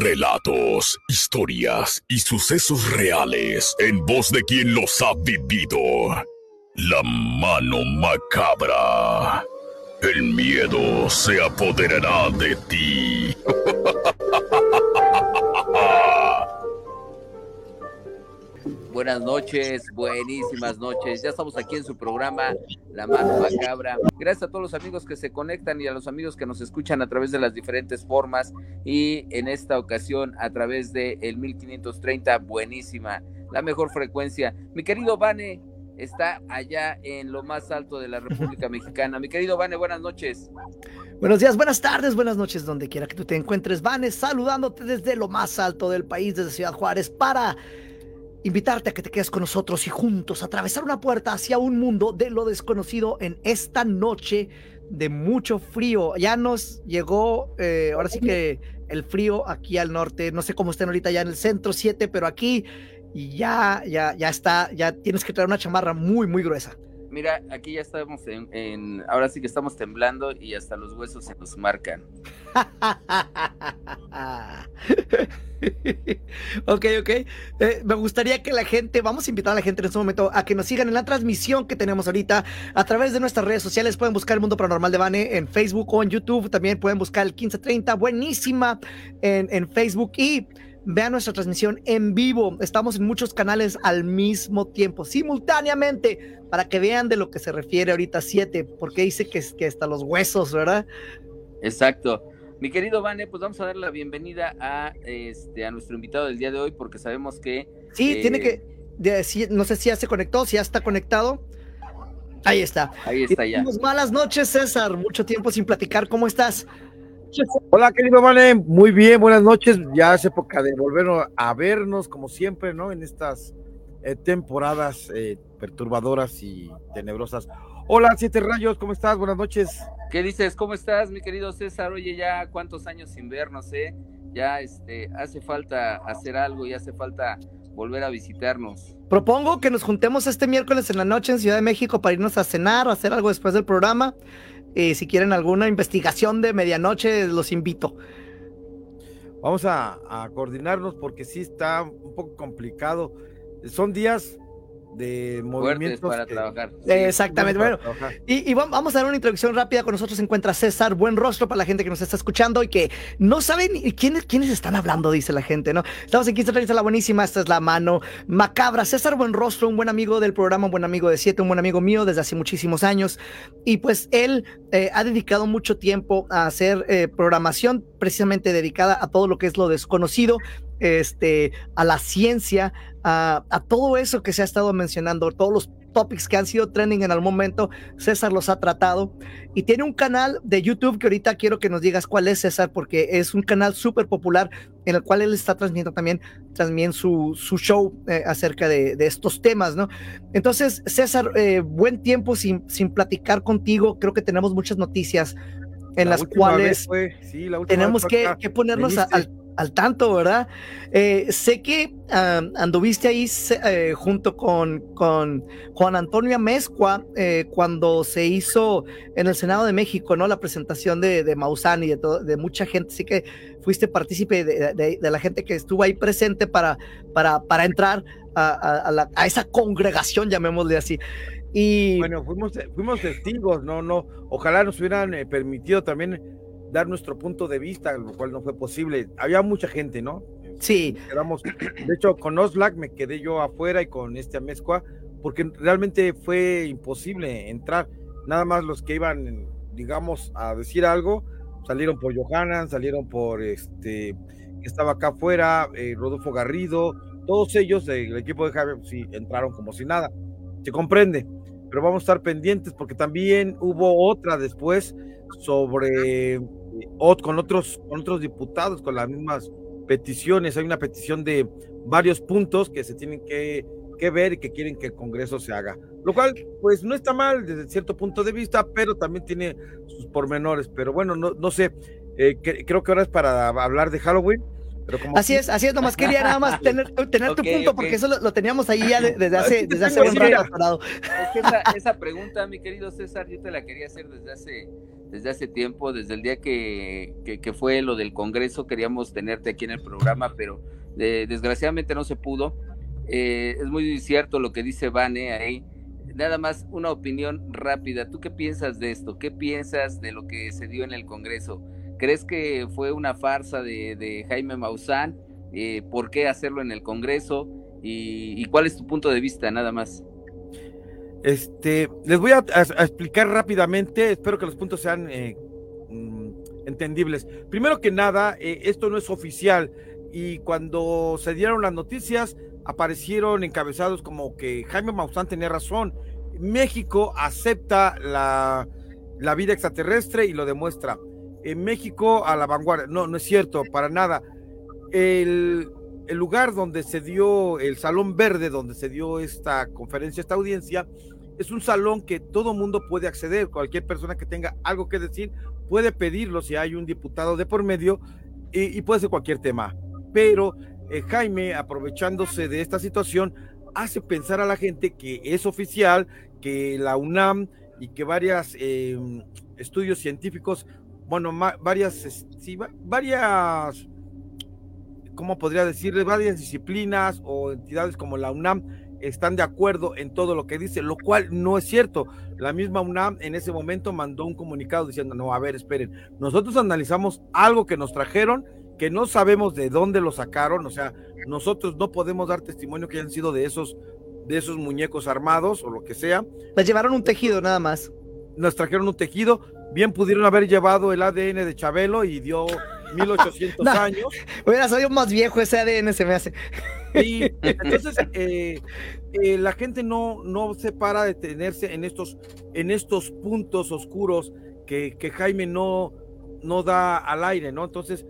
Relatos, historias y sucesos reales en voz de quien los ha vivido. La mano macabra. El miedo se apoderará de ti. Buenas noches, buenísimas noches. Ya estamos aquí en su programa La Mano Macabra. Gracias a todos los amigos que se conectan y a los amigos que nos escuchan a través de las diferentes formas y en esta ocasión a través de el 1530, buenísima, la mejor frecuencia. Mi querido Vane está allá en lo más alto de la República Mexicana. Mi querido Vane, buenas noches. Buenos días, buenas tardes, buenas noches, donde quiera que tú te encuentres. Vane, saludándote desde lo más alto del país, desde Ciudad Juárez, para invitarte a que te quedes con nosotros y juntos atravesar una puerta hacia un mundo de lo desconocido en esta noche de mucho frío. Ya nos llegó, eh, ahora sí que el frío aquí al norte, no sé cómo estén ahorita ya en el centro 7, pero aquí ya, ya, ya está, ya tienes que traer una chamarra muy, muy gruesa. Mira, aquí ya estamos en, ahora sí que estamos temblando y hasta los huesos se nos marcan. ok, ok. Eh, me gustaría que la gente, vamos a invitar a la gente en este momento a que nos sigan en la transmisión que tenemos ahorita a través de nuestras redes sociales. Pueden buscar el Mundo Paranormal de Bane en Facebook o en YouTube. También pueden buscar el 1530, buenísima en, en Facebook y vean nuestra transmisión en vivo. Estamos en muchos canales al mismo tiempo, simultáneamente, para que vean de lo que se refiere ahorita 7, porque dice que, que hasta los huesos, ¿verdad? Exacto. Mi querido Vane, pues vamos a dar la bienvenida a, este, a nuestro invitado del día de hoy, porque sabemos que... Sí, tiene que... decir, no sé si ya se conectó, si ya está conectado. Ahí está. Ahí está ya. Malas noches, César. Mucho tiempo sin platicar. ¿Cómo estás? Hola, querido Vane, muy bien, buenas noches. Ya es época de volver a vernos, como siempre, ¿no? En estas eh, temporadas eh, perturbadoras y tenebrosas. Hola, Siete Rayos, ¿cómo estás? Buenas noches. ¿Qué dices? ¿Cómo estás, mi querido César? Oye, ya cuántos años sin vernos, ¿eh? Ya este, hace falta hacer algo y hace falta volver a visitarnos. Propongo que nos juntemos este miércoles en la noche en Ciudad de México para irnos a cenar o hacer algo después del programa eh, si quieren alguna investigación de medianoche, los invito. Vamos a, a, coordinarnos porque sí está un poco complicado. Son días de movimientos para trabajar. Exactamente. Bueno, y, vamos a dar una introducción rápida. Con nosotros se encuentra César Buen Rostro para la gente que nos está escuchando y que no saben quiénes, quiénes están hablando, dice la gente, ¿no? Estamos en 1530 La Buenísima, esta es la mano macabra. César Buen Rostro, un buen amigo del programa, un buen amigo de Siete, un buen amigo mío desde hace muchísimos años. Y pues él eh, ha dedicado mucho tiempo a hacer eh, programación precisamente dedicada a todo lo que es lo desconocido, este, a la ciencia, a, todo eso que se ha estado mencionando, todos los topics que han sido trending en el momento, César los ha tratado. Y tiene un canal de YouTube que ahorita quiero que nos digas cuál es César, porque es un canal súper popular en el cual él está transmitiendo también, también su, su show eh, acerca de, estos temas, ¿no? Entonces, César, eh, buen tiempo sin, sin platicar contigo, creo que tenemos muchas noticias en las cuales tenemos que, ponernos al al tanto, ¿verdad? Eh, sé que anduviste ahí eh, junto con, con, Juan Antonio Amezcua eh, cuando se hizo en el Senado de México, ¿no? La presentación de, de Maussan y de, de mucha gente, sí que fuiste partícipe de, la gente que estuvo ahí presente para, para, para entrar a, a, esa congregación, llamémosle así. Y bueno, fuimos, fuimos testigos, no, no, ojalá nos hubieran permitido también dar nuestro punto de vista, lo cual no fue posible. Había mucha gente, ¿no? Sí. Quedamos, de hecho, con Oslac me quedé yo afuera y con este Amezcua, porque realmente fue imposible entrar. Nada más los que iban, digamos, a decir algo, salieron por Johanan, salieron por este, que estaba acá afuera, eh, Rodolfo Garrido, todos ellos del equipo de Javier, sí, entraron como si nada. Se comprende, pero vamos a estar pendientes porque también hubo otra después sobre con otros, con otros diputados con las mismas peticiones. Hay una petición de varios puntos que se tienen que, que ver y que quieren que el Congreso se haga. Lo cual, pues no está mal desde cierto punto de vista, pero también tiene sus pormenores. Pero bueno, no, no sé, eh, creo que ahora es para hablar de Halloween. Pero como así es, así es, nomás quería nada más tener, tener tu punto, porque eso lo, teníamos ahí ya desde hace, desde hace un rato. esa, esa pregunta, mi querido César, yo te la quería hacer desde hace desde hace tiempo, desde el día que, fue lo del Congreso, queríamos tenerte aquí en el programa, pero desgraciadamente no se pudo. Eh, es muy cierto lo que dice Vane ahí. Nada más una opinión rápida. ¿Tú qué piensas de esto? ¿Qué piensas de lo que se dio en el Congreso? ¿Crees que fue una farsa de, Jaime Maussan? Eh, ¿Por qué hacerlo en el Congreso? Y, y, cuál es tu punto de vista, nada más? Este, les voy a, explicar rápidamente, espero que los puntos sean eh, mm, entendibles. Primero que nada, eh, esto no es oficial y cuando se dieron las noticias aparecieron encabezados como que Jaime Maussan tenía razón. México acepta la, la vida extraterrestre y lo demuestra. En México a la vanguardia. No, no es cierto, para nada. El, el lugar donde se dio, el Salón Verde, donde se dio esta conferencia, esta audiencia, es un salón que todo mundo puede acceder, cualquier persona que tenga algo que decir puede pedirlo si hay un diputado de por medio y, puede ser cualquier tema. Pero eh, Jaime, aprovechándose de esta situación, hace pensar a la gente que es oficial, que la UNAM y que varios em, estudios científicos, bueno, varias, varias, ¿cómo podría decirle? Varias disciplinas o entidades como la UNAM están de acuerdo en todo lo que dice, lo cual no es cierto. La misma UNAM en ese momento mandó un comunicado diciendo, no, a ver, esperen, nosotros analizamos algo que nos trajeron, que no sabemos de dónde lo sacaron, o sea, nosotros no podemos dar testimonio que hayan sido de esos, de esos muñecos armados o lo que sea. Les llevaron un tejido nada más. Nos trajeron un tejido, bien pudieron haber llevado el ADN de Chabelo y dio 1800 años. Hubiera sido más viejo ese ADN, se me hace. Y entonces eh, eh, la gente no, no se para de tenerse en estos, en estos puntos oscuros que, que Jaime no, no da al aire, ¿no? Entonces,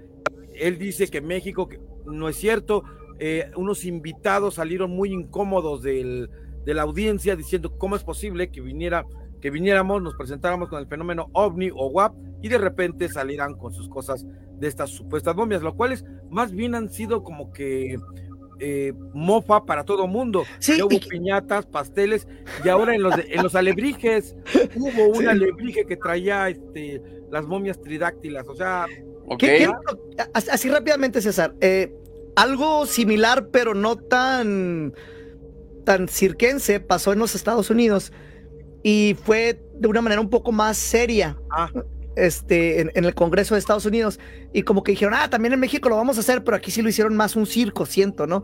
él dice que México no es cierto. Eh, unos invitados salieron muy incómodos del, de la audiencia diciendo cómo es posible que viniera que viniéramos, nos presentáramos con el fenómeno ovni o WAP y de repente salieran con sus cosas de estas supuestas momias, lo cuales más bien han sido como que eh, mofa para todo mundo. Sí, hubo piñatas, pasteles, y ahora en los, en los alebrijes hubo un alebrije que traía este, las momias tridáctilas, o sea... así rápidamente, César, eh, algo similar, pero no tan, tan cirquense, pasó en los Estados Unidos y fue de una manera un poco más seria. Ah este, en, el Congreso de Estados Unidos y como que dijeron, ah, también en México lo vamos a hacer, pero aquí sí lo hicieron más un circo, siento, ¿no?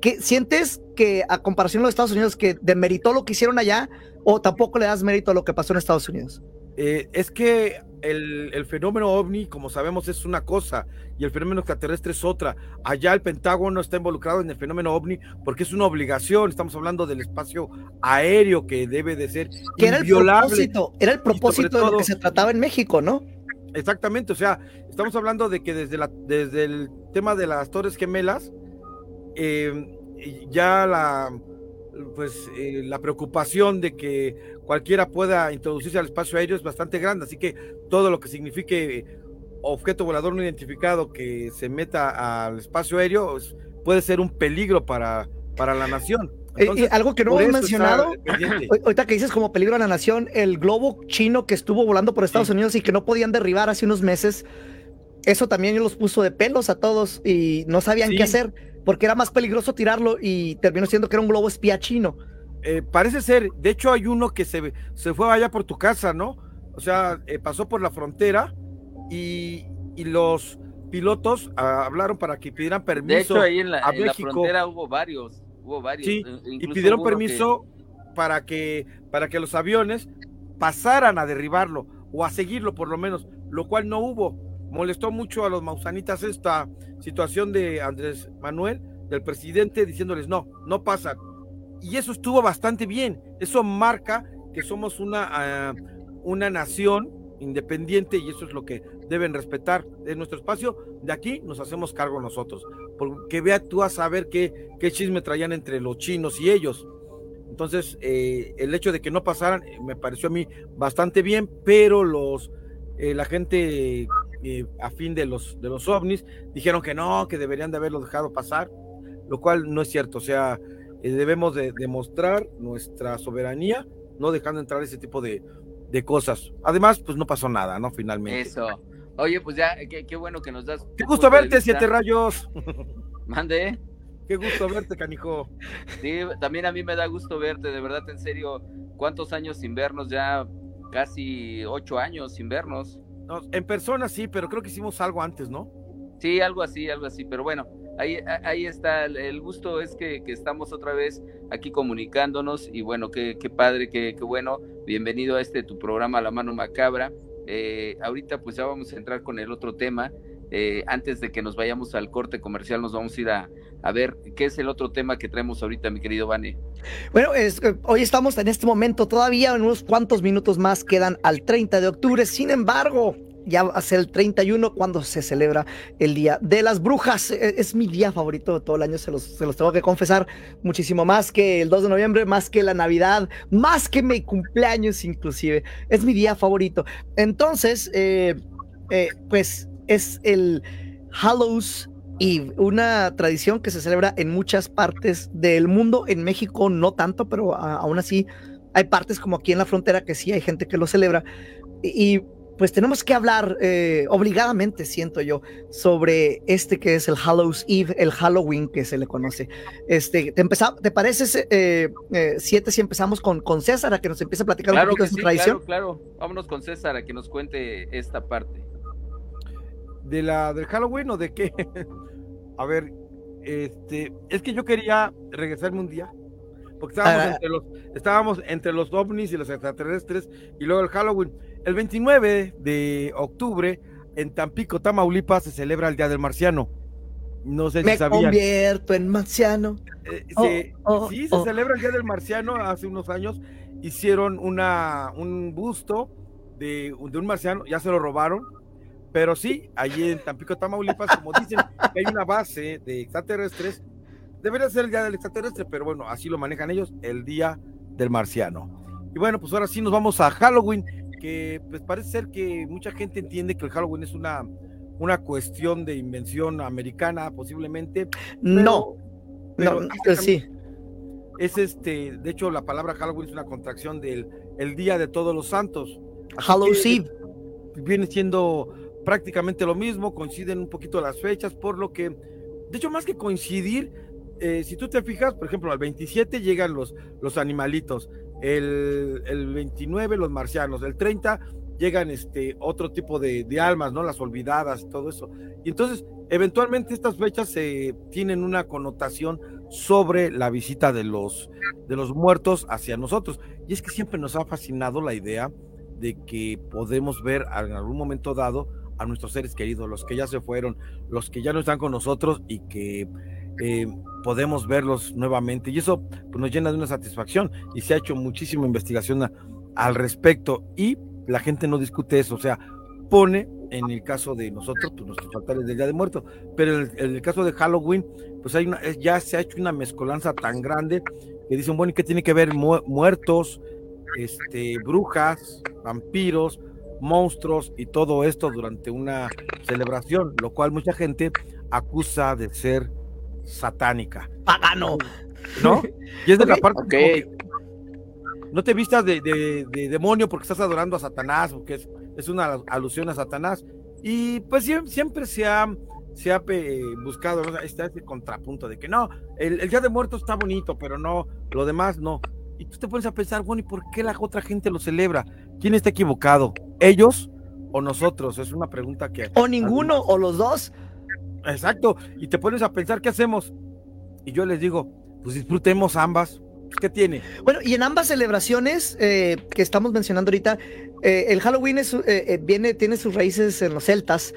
¿Qué, ¿Sientes que a comparación de los Estados Unidos que demeritó lo que hicieron allá o tampoco le das mérito a lo que pasó en Estados Unidos? Eh, es que el, fenómeno ovni, como sabemos, es una cosa y el fenómeno extraterrestre es otra. Allá el Pentágono está involucrado en el fenómeno ovni porque es una obligación. Estamos hablando del espacio aéreo que debe de ser que era el propósito, era el propósito de lo que se trataba en México, ¿no? Exactamente, o sea, estamos hablando de que desde, la, desde el tema de las Torres Gemelas, eh, ya la pues eh, la preocupación de que cualquiera pueda introducirse al espacio aéreo es bastante grande, así que todo lo que signifique objeto volador no identificado que se meta al espacio aéreo puede ser un peligro para, para la nación. Eh, algo que no hemos mencionado, ahorita que dices como peligro a la nación, el globo chino que estuvo volando por Estados Unidos y que no podían derribar hace unos meses, eso también los puso de pelos a todos y no sabían qué hacer porque era más peligroso tirarlo y terminó siendo que era un globo espía chino. Eh, parece ser, de hecho hay uno que se, se fue allá por tu casa, ¿no? O sea, eh, pasó por la frontera y, los pilotos ah, hablaron para que pidieran permiso. De hecho, ahí en la, frontera hubo varios, hubo varios. Sí, eh, y pidieron permiso para, que, para que los aviones pasaran a derribarlo o a seguirlo por lo menos, lo cual no hubo molestó mucho a los mausanitas esta situación de Andrés Manuel, del presidente, diciéndoles no, no pasa. Y eso estuvo bastante bien. Eso marca que somos una, ah, una nación independiente y eso es lo que deben respetar. En nuestro espacio, de aquí nos hacemos cargo nosotros. Porque vea tú a saber qué, qué chisme traían entre los chinos y ellos. Entonces, eh, el hecho de que no pasaran eh, me pareció a mí bastante bien, pero los eh, la gente a fin de los, de los ovnis dijeron que no, que deberían de haberlo dejado pasar, lo cual no es cierto. O sea, debemos de demostrar nuestra soberanía, no dejando entrar ese tipo de, de cosas. Además, pues no pasó nada, ¿no? Finalmente. Eso. Oye, pues ya, qué, bueno que nos das. Qué gusto verte, Siete Rayos. Mande. Qué gusto verte, canijo. Sí, también a mí me da gusto verte, de verdad, en serio. ¿Cuántos años sin vernos? Ya casi ocho años sin vernos. en persona sí, pero creo que hicimos algo antes, ¿no? Sí, algo así, algo así, pero bueno, ahí, ahí está, el gusto es que, estamos otra vez aquí comunicándonos y bueno, qué, qué padre, qué, qué, bueno, bienvenido a este tu programa La Mano Macabra. Eh, ahorita pues ya vamos a entrar con el otro tema. Eh, antes de que nos vayamos al corte comercial, nos vamos a ir a, ver qué es el otro tema que traemos ahorita, mi querido Vane. Bueno, es, eh, hoy estamos en este momento, todavía en unos cuantos minutos más quedan al 30 de octubre, sin embargo, ya va a ser el 31 cuando se celebra el Día de las Brujas. E, es, mi día favorito de todo el año, se los, se los, tengo que confesar. Muchísimo más que el 2 de noviembre, más que la Navidad, más que mi cumpleaños inclusive. Es mi día favorito. Entonces, eh, eh, pues es el Hallows Eve, una tradición que se celebra en muchas partes del mundo. En México no tanto, pero aún así hay partes como aquí en la frontera que sí hay gente que lo celebra. y pues tenemos que hablar eh, obligadamente, siento yo, sobre este que es el Hallows Eve, el Halloween que se le conoce. Este, ¿te, ¿te parece, eh, eh, siete, si empezamos con, con César a que nos empiece a platicar un poquito de su tradición? Claro, claro, vámonos con César a que nos cuente esta parte. ¿De la del Halloween o de qué? a ver, este, es que yo quería regresarme un día porque estábamos, ah. entre los, estábamos entre los ovnis y los extraterrestres y luego el Halloween. El 29 de octubre en Tampico, Tamaulipas, se celebra el Día del Marciano. No sé si Me convierto en marciano. Eh, oh, oh, sí, se oh. celebra el Día del Marciano. Hace unos años hicieron una, un busto de, de un marciano, ya se lo robaron, pero sí, allí en Tampico, Tamaulipas, como dicen, hay una base de extraterrestres Debería ser el día del extraterrestre, pero bueno, así lo manejan ellos, el día del marciano. Y bueno, pues ahora sí nos vamos a Halloween, que pues parece ser que mucha gente entiende que el Halloween es una, una cuestión de invención americana, posiblemente. no, no, sí. Es este, de hecho, la palabra Halloween es una contracción del el Día de Todos los Santos. Halloween Viene siendo prácticamente lo mismo, coinciden un poquito las fechas, por lo que, de hecho, más que coincidir, eh, si tú te fijas, por ejemplo, al 27 llegan los, los animalitos, el, el 29 los marcianos, el 30 llegan este otro tipo de, almas, ¿no? Las olvidadas, todo eso. Y entonces, eventualmente estas fechas se tienen una connotación sobre la visita de los, de los muertos hacia nosotros. Y es que siempre nos ha fascinado la idea de que podemos ver en algún momento dado a nuestros seres queridos, los que ya se fueron, los que ya no están con nosotros y que eh, podemos verlos nuevamente. Y eso pues, nos llena de una satisfacción y se ha hecho muchísima investigación al respecto. Y la gente no discute eso, o sea, pone en el caso de nosotros pues, nuestros altares del Día de Muertos, pero en el, caso de Halloween pues hay una, ya se ha hecho una mezcolanza tan grande que dicen, bueno, ¿y qué tiene que ver muertos, este, brujas, vampiros, monstruos y todo esto durante una celebración, lo cual mucha gente acusa de ser satánica. Pagano. ¿No? Y es de la parte no te vistas de, demonio porque estás adorando a Satanás, porque es, es una alusión a Satanás. Y pues siempre se ha, se ha buscado está este contrapunto de que no, el, Día de Muertos está bonito, pero no, lo demás no. Y tú te pones a pensar, bueno, ¿y por qué la otra gente lo celebra? ¿Quién está equivocado? ¿Ellos o nosotros? Es una pregunta que... O ninguno, o los dos. Exacto, y te pones a pensar qué hacemos. Y yo les digo, pues disfrutemos ambas. ¿Qué tiene? Bueno, y en ambas celebraciones eh, que estamos mencionando ahorita, eh, el Halloween es, eh, viene, tiene sus raíces en los celtas,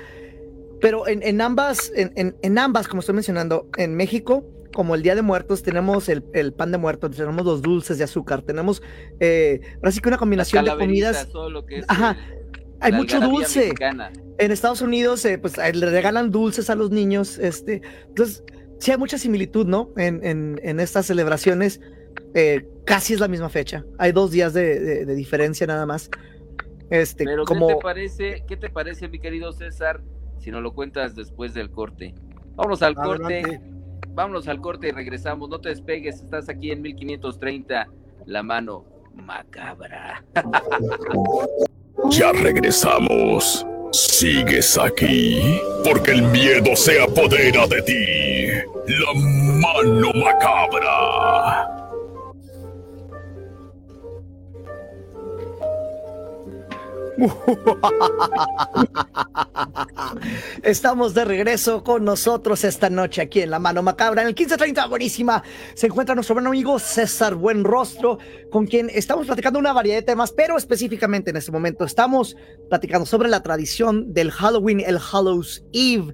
pero en, ambas, en, ambas, como estoy mencionando, en México, como el Día de Muertos, tenemos el, pan de muertos, tenemos los dulces de azúcar, tenemos que una combinación de comidas. Todo lo que es Ajá. Hay mucho dulce. En Estados Unidos, eh, pues le regalan dulces a los niños. Este, entonces, sí hay mucha similitud, ¿no? En, en, estas celebraciones. Eh, casi es la misma fecha. Hay dos días de, diferencia nada más. Este, Pero como... ¿qué te parece, qué te parece, mi querido César, si nos lo cuentas después del corte? Vámonos al corte. Vámonos al corte y regresamos. No te despegues, estás aquí en 1530, la mano macabra. Ya regresamos. ¿Sigues aquí? Porque el miedo se apodera de ti. La mano macabra. Estamos de regreso con nosotros esta noche aquí en La Mano Macabra. En el 1530, buenísima, se encuentra nuestro buen amigo César Buenrostro, con quien estamos platicando una variedad de temas, pero específicamente en este momento estamos platicando sobre la tradición del Halloween, el Hallows Eve.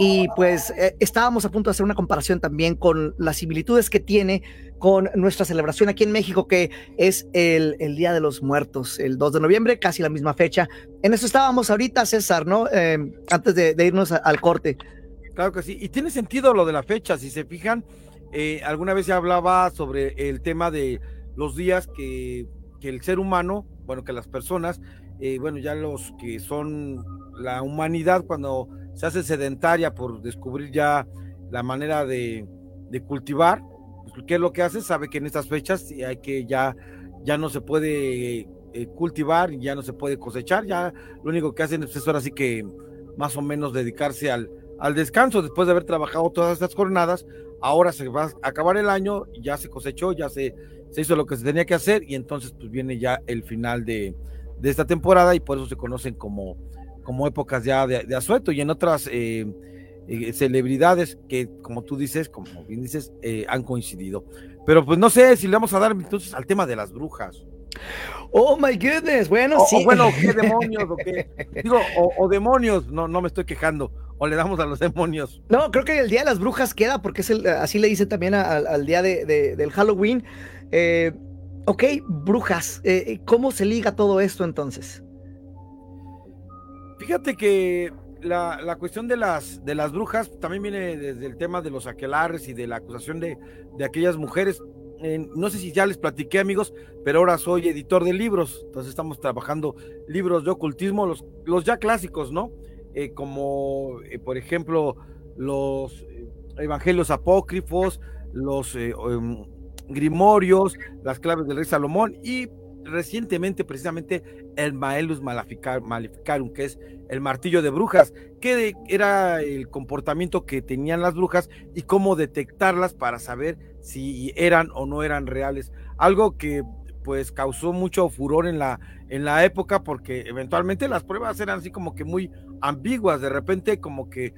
Y pues eh, estábamos a punto de hacer una comparación también con las similitudes que tiene con nuestra celebración aquí en México, que es el, el, Día de los Muertos, el 2 de noviembre, casi la misma fecha. En eso estábamos ahorita, César, ¿no? Em, antes de, irnos al corte. Claro que sí, y tiene sentido lo de la fecha, si se fijan, eh, alguna vez se hablaba sobre el tema de los días que, que el ser humano, bueno, que las personas, eh, bueno, ya los que son la humanidad cuando se hace sedentaria por descubrir ya la manera de, de cultivar, ¿qué es lo que hace? Sabe que en estas fechas hay que ya, ya no se puede eh, cultivar, ya no se puede cosechar, ya lo único que hacen es ahora sí que más o menos dedicarse al, al descanso después de haber trabajado todas estas jornadas, ahora se va a acabar el año, ya se cosechó, ya se, se hizo lo que se tenía que hacer y entonces pues viene ya el final de, de esta temporada y por eso se conocen como, como épocas ya de, asueto y en otras eh, eh, celebridades que, como tú dices, como bien dices, eh, han coincidido. Pero pues no sé si le vamos a dar entonces al tema de las brujas. Oh my goodness, bueno, sí. bueno, ¿qué demonios? O qué? Digo, o, demonios, no, no me estoy quejando. O le damos a los demonios. No, creo que el día de las brujas queda, porque es el, así le dice también al día de, del Halloween. ok, brujas, ¿cómo se liga todo esto entonces? Fíjate que la, cuestión de las, de las brujas también viene desde el tema de los aquelares y de la acusación de, de aquellas mujeres. no sé si ya les platiqué, amigos, pero ahora soy editor de libros, entonces estamos trabajando libros de ocultismo, los, los ya clásicos, ¿no? Eh, como, eh, por ejemplo, los evangelios apócrifos, los eh, em, grimorios, las claves del rey Salomón y recientemente precisamente el Maelus Maleficarum, que es el martillo de brujas, que era el comportamiento que tenían las brujas y cómo detectarlas para saber si eran o no eran reales. Algo que pues causó mucho furor en la, en la época porque eventualmente las pruebas eran así como que muy ambiguas, de repente como que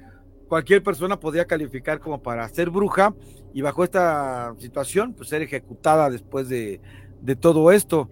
cualquier persona podía calificar como para ser bruja y bajo esta situación pues ser ejecutada después de, de todo esto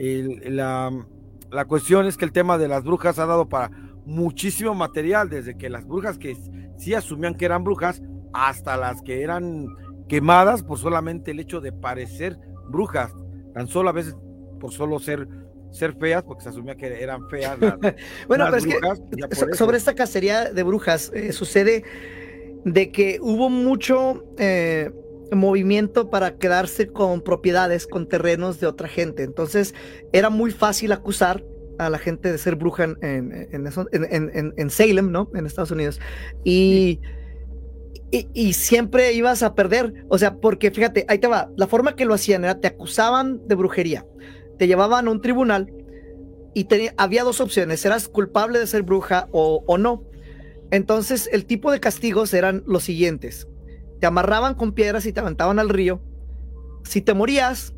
la, la cuestión es que el tema de las brujas ha dado para muchísimo material, desde que las brujas que sí asumían que eran brujas, hasta las que eran quemadas por solamente el hecho de parecer brujas, tan solo a veces por solo ser ser feas, porque se asumía que eran feas. bueno, pero es que sobre esta cacería de brujas eh, sucede de que hubo mucho eh, movimiento para quedarse con propiedades, con terrenos de otra gente. Entonces era muy fácil acusar a la gente de ser bruja en, Salem, ¿no? En Estados Unidos. Y, y, siempre ibas a perder. O sea, porque fíjate, ahí te va. La forma que lo hacían era, te acusaban de brujería, te llevaban a un tribunal y había dos opciones, eras culpable de ser bruja o, o no. Entonces el tipo de castigos eran los siguientes te amarraban con piedras y te aventaban al río. Si te morías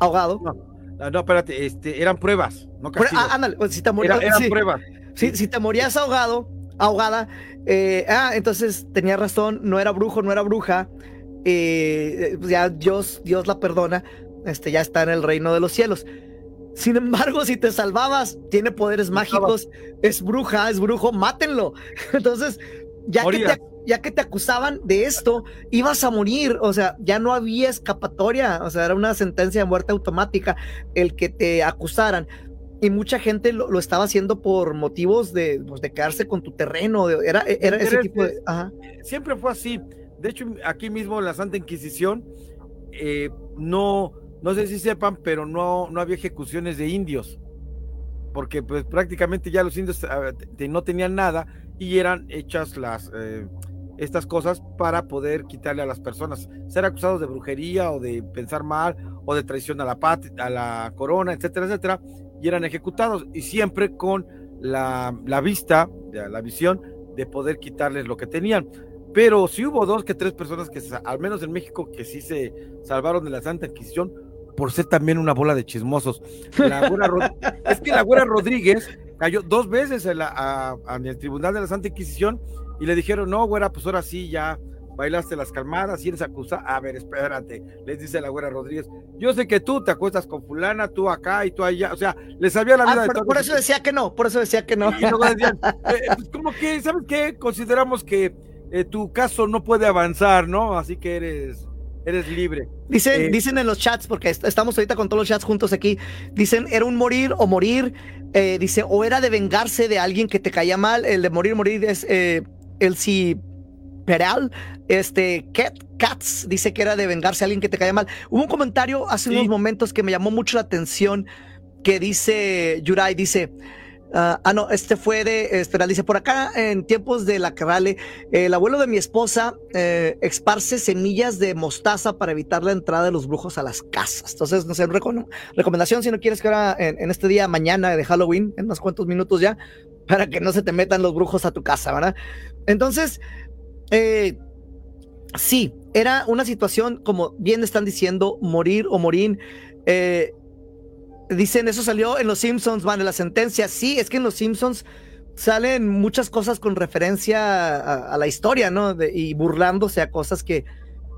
ahogado. No, no, espérate, este, eran pruebas, no Ah, ándale, pues, si te morías. eran pruebas. Si, te morías ahogado, ahogada, eh, ah, entonces tenía razón, no era brujo, no era bruja. Eh, pues ya Dios, Dios la perdona, este, ya está en el reino de los cielos. Sin embargo, si te salvabas, tiene poderes mágicos, es bruja, es brujo, mátenlo. Entonces, ya que te ya que te acusaban de esto, ibas a morir, o sea, ya no había escapatoria, o sea, era una sentencia de muerte automática el que te acusaran. y mucha gente lo, estaba haciendo por motivos de, pues, de quedarse con tu terreno, era, era ese tipo de... Siempre fue así. De hecho, aquí mismo en la Santa Inquisición, eh, no, no sé si sepan, pero no, no había ejecuciones de indios, porque pues prácticamente ya los indios ah, no tenían nada y eran hechas las... Eh, estas cosas para poder quitarle a las personas, ser acusados de brujería o de pensar mal o de traición a la a la corona, etcétera, etcétera, y eran ejecutados y siempre con la, la vista, la visión de poder quitarles lo que tenían. Pero si hubo dos que tres personas que, al menos en México, que sí se salvaron de la Santa Inquisición por ser también una bola de chismosos. es que la güera Rodríguez cayó dos veces en, la, en el Tribunal de la Santa Inquisición y le dijeron, no, güera, pues ahora sí ya bailaste las calmadas y eres acusada. A ver, espérate, les dice la güera Rodríguez. Yo sé que tú te acuestas con fulana, tú acá y tú allá. O sea, les sabía la ah, vida de por, por eso decía que no, por eso decía que no. Y luego decían, eh, pues como que, ¿sabes qué? Consideramos que eh, tu caso no puede avanzar, ¿no? Así que eres eres libre. Dicen, eh, dicen en los chats, porque estamos ahorita con todos los chats juntos aquí, dicen, era un morir o morir, dice, o era de vengarse de alguien que te caía mal, el de morir, morir es Elsie Peral, este, Cat, Cats, dice que era de vengarse a alguien que te caía mal. Hubo un comentario hace unos momentos que me llamó mucho la atención que dice Yurai, dice, ah, ah, no, este fue de Esperal, dice, por acá en tiempos de la Carrale, el abuelo de mi esposa eh, esparce semillas de mostaza para evitar la entrada de los brujos a las casas. Entonces, no sé, recomendación si no quieres que ahora en, en, este día, mañana de Halloween, en unos cuantos minutos ya, para que no se te metan los brujos a tu casa, ¿verdad? Entonces, eh, sí, era una situación, como bien están diciendo, morir o morir. Eh, dicen, eso salió en Los Simpsons, van, en la sentencia. Sí, es que en Los Simpsons salen muchas cosas con referencia a, la historia, ¿no? y burlándose a cosas que,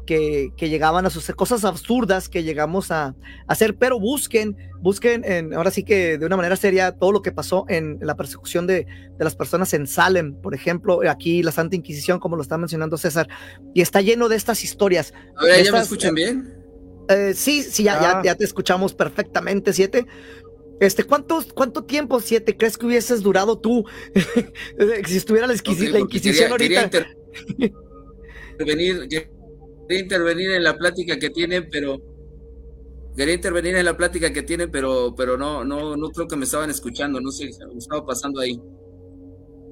que, llegaban a suceder, cosas absurdas que llegamos a, hacer, pero busquen, busquen, en, ahora sí que de una manera seria, todo lo que pasó en, la persecución de, las personas en Salem, por ejemplo, aquí la Santa Inquisición, como lo está mencionando César, y está lleno de estas historias. A ver, ¿ya me escuchan bien? Eh, sí, sí, ya, ya, ah. te escuchamos perfectamente, Siete. Este, ¿cuántos, ¿Cuánto tiempo, Siete, crees que hubieses durado tú si estuviera la, Inquisición ahorita? venir quería intervenir en la plática que tienen, pero quería intervenir en la plática que tienen, pero, pero no, no, no creo que me estaban escuchando, no sé, me estaba pasando ahí.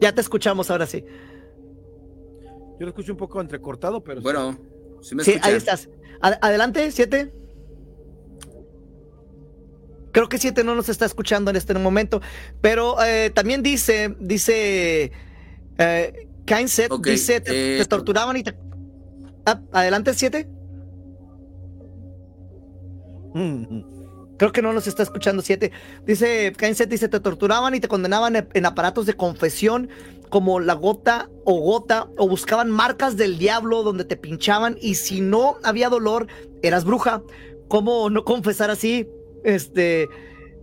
Ya te escuchamos ahora sí. Yo lo escucho un poco entrecortado, pero. Bueno, sí, me sí ahí estás. adelante, siete. Creo que siete no nos está escuchando en este momento, pero eh, también dice, dice, eh, dice, te, eh, torturaban y te, Ah, adelante, 7. Creo que no nos está escuchando 7. Dice, Kainset dice, te torturaban y te condenaban en aparatos de confesión como la gota o gota o buscaban marcas del diablo donde te pinchaban y si no había dolor, eras bruja. ¿Cómo no confesar así? Este,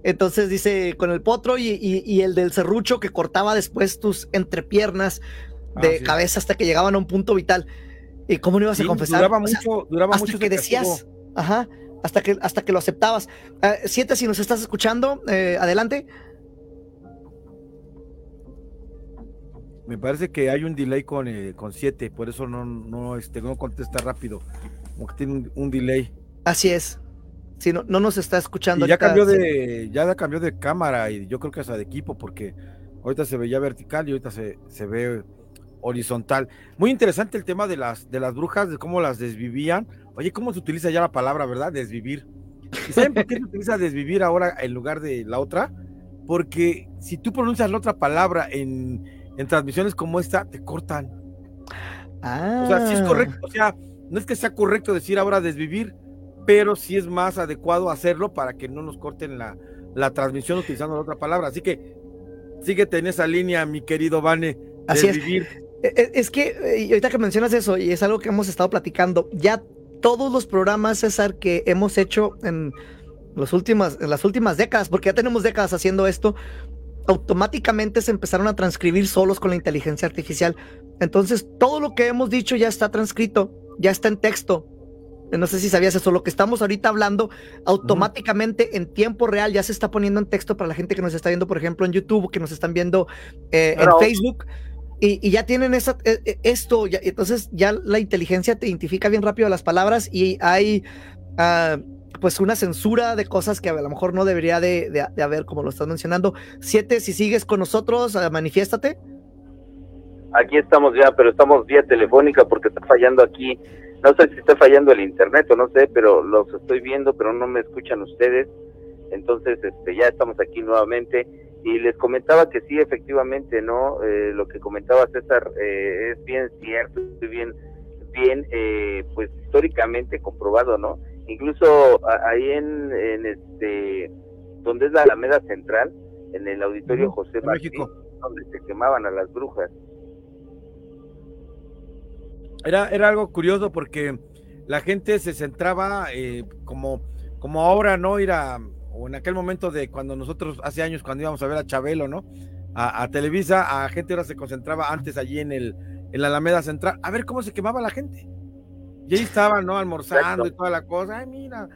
entonces dice, con el potro y, el del serrucho que cortaba después tus entrepiernas de cabeza hasta que llegaban a un punto vital. ¿Y cómo no ibas a confesar? Duraba mucho, duraba hasta mucho que decías, ajá, hasta que, hasta que lo aceptabas. Ah, siete, si nos estás escuchando, eh, adelante. Me parece que hay un delay con, eh, con siete, por eso no, no, este, no contesta rápido. Como que tiene un, delay. Así es. Si no, no nos está escuchando. ya cambió de, ya cambió de cámara y yo creo que hasta de equipo, porque ahorita se veía vertical y ahorita se, se ve horizontal. Muy interesante el tema de las, de las brujas, de cómo las desvivían. Oye, ¿cómo se utiliza ya la palabra, verdad? Desvivir. ¿Y saben por qué se utiliza desvivir ahora en lugar de la otra? Porque si tú pronuncias la otra palabra en, en transmisiones como esta, te cortan. O sea, sí es correcto. O sea, no es que sea correcto decir ahora desvivir, pero sí es más adecuado hacerlo para que no nos corten la, la transmisión utilizando la otra palabra. Así que síguete en esa línea, mi querido Vane. Desvivir. Es. Es que, eh, ahorita que mencionas eso, y es algo que hemos estado platicando, ya todos los programas, César, que hemos hecho en, los últimas, en las últimas décadas, porque ya tenemos décadas haciendo esto, automáticamente se empezaron a transcribir solos con la inteligencia artificial. Entonces, todo lo que hemos dicho ya está transcrito, ya está en texto. No sé si sabías eso. Lo que estamos ahorita hablando, automáticamente en tiempo real ya se está poniendo en texto para la gente que nos está viendo, por ejemplo, en YouTube, que nos están viendo eh, en Facebook. Y, ya tienen esa, e, e, esto, ya, entonces ya la inteligencia te identifica bien rápido las palabras y hay ah, pues una censura de cosas que a lo mejor no debería de, haber, como lo estás mencionando. Siete, si sigues con nosotros, uh, manifiéstate. Aquí estamos ya, pero estamos vía telefónica porque está fallando aquí. No sé si está fallando el internet o no sé, pero los estoy viendo, pero no me escuchan ustedes. Entonces, este, ya estamos aquí nuevamente y les comentaba que sí, efectivamente, ¿no? Eh, lo que comentaba César eh, es bien cierto, bien, bien, eh, pues históricamente comprobado, ¿no? Incluso ahí en, en, este, donde es la Alameda Central, en el Auditorio José México, donde se quemaban a las brujas. Era, era algo curioso porque la gente se centraba como, como ahora, ¿no? Ir a o en aquel momento de cuando nosotros, hace años, cuando íbamos a ver a Chabelo, ¿no? A, Televisa, a gente ahora se concentraba antes allí en, el, en la Alameda Central, a ver cómo se quemaba la gente. Y ahí estaban, ¿no? Almorzando y toda la cosa. Ay, mira,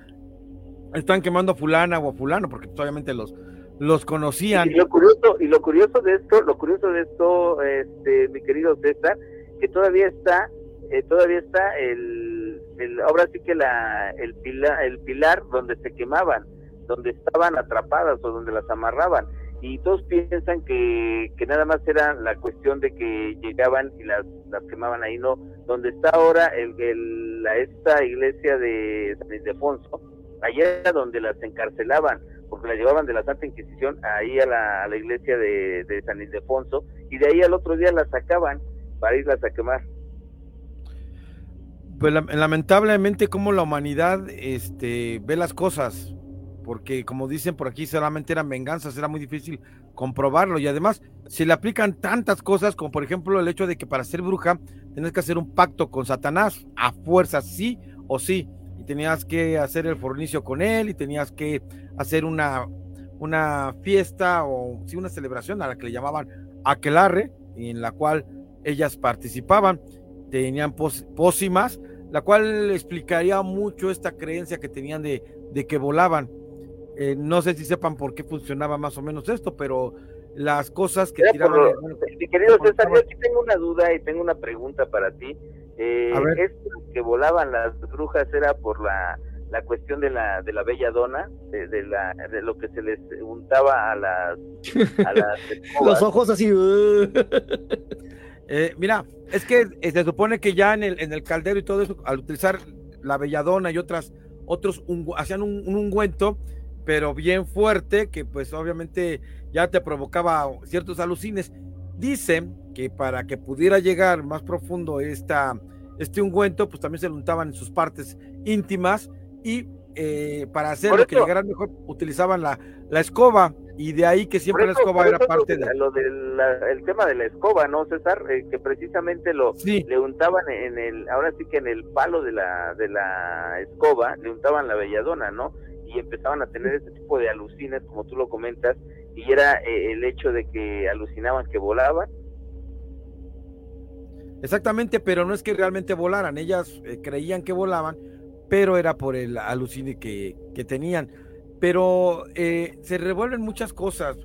están quemando a fulana o a fulano, porque pues, obviamente los, los conocían. Y lo curioso, y lo curioso de esto, lo curioso de esto, este, mi querido César, que todavía está, eh, todavía está el, el, ahora sí que la, el pilar, el pilar donde se quemaban donde estaban atrapadas o donde las amarraban. Y todos piensan que, que nada más era la cuestión de que llegaban y las, las quemaban ahí, no. Donde está ahora el, la, esta iglesia de San Ildefonso, allá era donde las encarcelaban, porque las llevaban de la Santa Inquisición ahí a la, a la iglesia de, de San Ildefonso, y de ahí al otro día las sacaban para irlas a quemar pues lamentablemente como la humanidad este, ve las cosas porque como dicen por aquí, solamente eran venganzas, era muy difícil comprobarlo. Y además se le aplican tantas cosas como por ejemplo el hecho de que para ser bruja tienes que hacer un pacto con Satanás a fuerza, sí o sí, y tenías que hacer el fornicio con él y tenías que hacer una, una fiesta o sí, una celebración a la que le llamaban aquelarre, en la cual ellas participaban, tenían pócimas, la cual explicaría mucho esta creencia que tenían de, de que volaban eh, no sé si sepan por qué funcionaba más o menos esto, pero las cosas que tiraban. mi querido César, yo aquí tengo una duda y tengo una pregunta para ti. Eh, ¿Esto que volaban las brujas era por la, la cuestión de la, de la bella dona, de, la, de lo que se les untaba a las. A las Los ojos así. eh, mira, es que se supone que ya en el, en el caldero y todo eso, al utilizar la belladona y otras, otros hacían un, un ungüento pero bien fuerte, que pues obviamente ya te provocaba ciertos alucines. Dicen que para que pudiera llegar más profundo esta, este ungüento, pues también se lo untaban en sus partes íntimas y eh, para hacer que llegaran mejor utilizaban la, la escoba y de ahí que siempre la escoba era parte de lo del el tema de la escoba no César eh, que precisamente lo le untaban en el ahora sí que en el palo de la de la escoba le untaban la belladona no y empezaban a tener este tipo de alucines, como tú lo comentas, y era eh, el hecho de que alucinaban que volaban. Exactamente, pero no es que realmente volaran, ellas eh, creían que volaban, pero era por el alucine que, que tenían. Pero eh, se revuelven muchas cosas.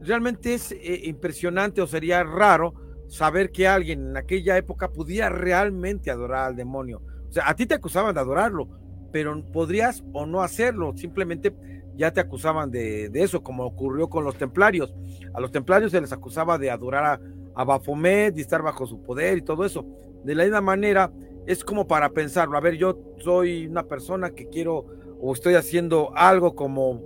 Realmente es impresionante o sería raro saber que alguien en aquella época pudiera realmente adorar al demonio. O sea, a ti te acusaban de adorarlo, pero podrías o no hacerlo, simplemente ya te acusaban de, eso, como ocurrió con los templarios. A los templarios se les acusaba de adorar a, a Baphomet, de estar bajo su poder y todo eso. De la misma manera, es como para pensarlo, a ver, yo soy una persona que quiero o estoy haciendo algo como,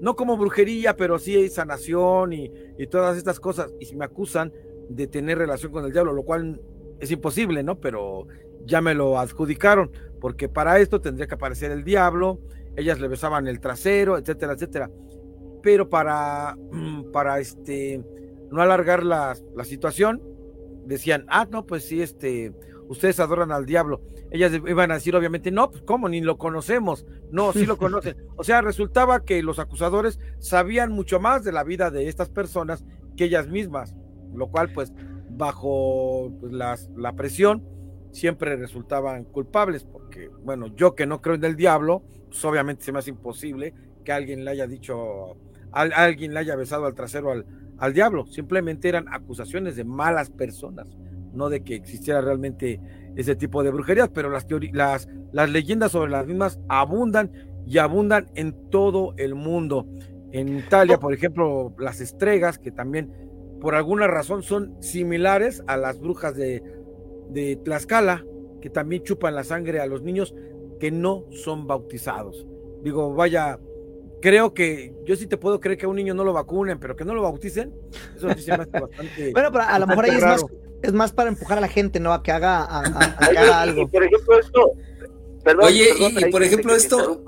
no como brujería, pero sí sanación y, y todas estas cosas, y si me acusan de tener relación con el diablo, lo cual es imposible, ¿no? Pero ya me lo adjudicaron porque para esto tendría que aparecer el diablo, ellas le besaban el trasero, etcétera, etcétera. Pero para, para este, no alargar la, la situación, decían, ah, no, pues sí, este, ustedes adoran al diablo. Ellas iban a decir, obviamente, no, pues cómo, ni lo conocemos. No, sí lo conocen. O sea, resultaba que los acusadores sabían mucho más de la vida de estas personas que ellas mismas, lo cual, pues, bajo pues, la presión, siempre resultaban culpables, porque, bueno, yo que no creo en el diablo, pues obviamente se me hace imposible que alguien le haya dicho, a, alguien le haya besado al trasero al, al diablo, simplemente eran acusaciones de malas personas, no de que existiera realmente ese tipo de brujerías, pero las, las, las leyendas sobre las mismas abundan y abundan en todo el mundo. En Italia, por ejemplo, las estregas, que también por alguna razón son similares a las brujas de, de Tlaxcala, que también chupan la sangre a los niños que no son bautizados. Digo, vaya, creo que yo sí te puedo creer que a un niño no lo vacunen, pero que no lo bauticen, eso sí se me hace bastante. bueno, pero a lo mejor ahí es más, es más, para empujar a la gente, ¿no? A que haga, a, algo. por ejemplo, esto. Perdón, Oye, y, por ejemplo esto,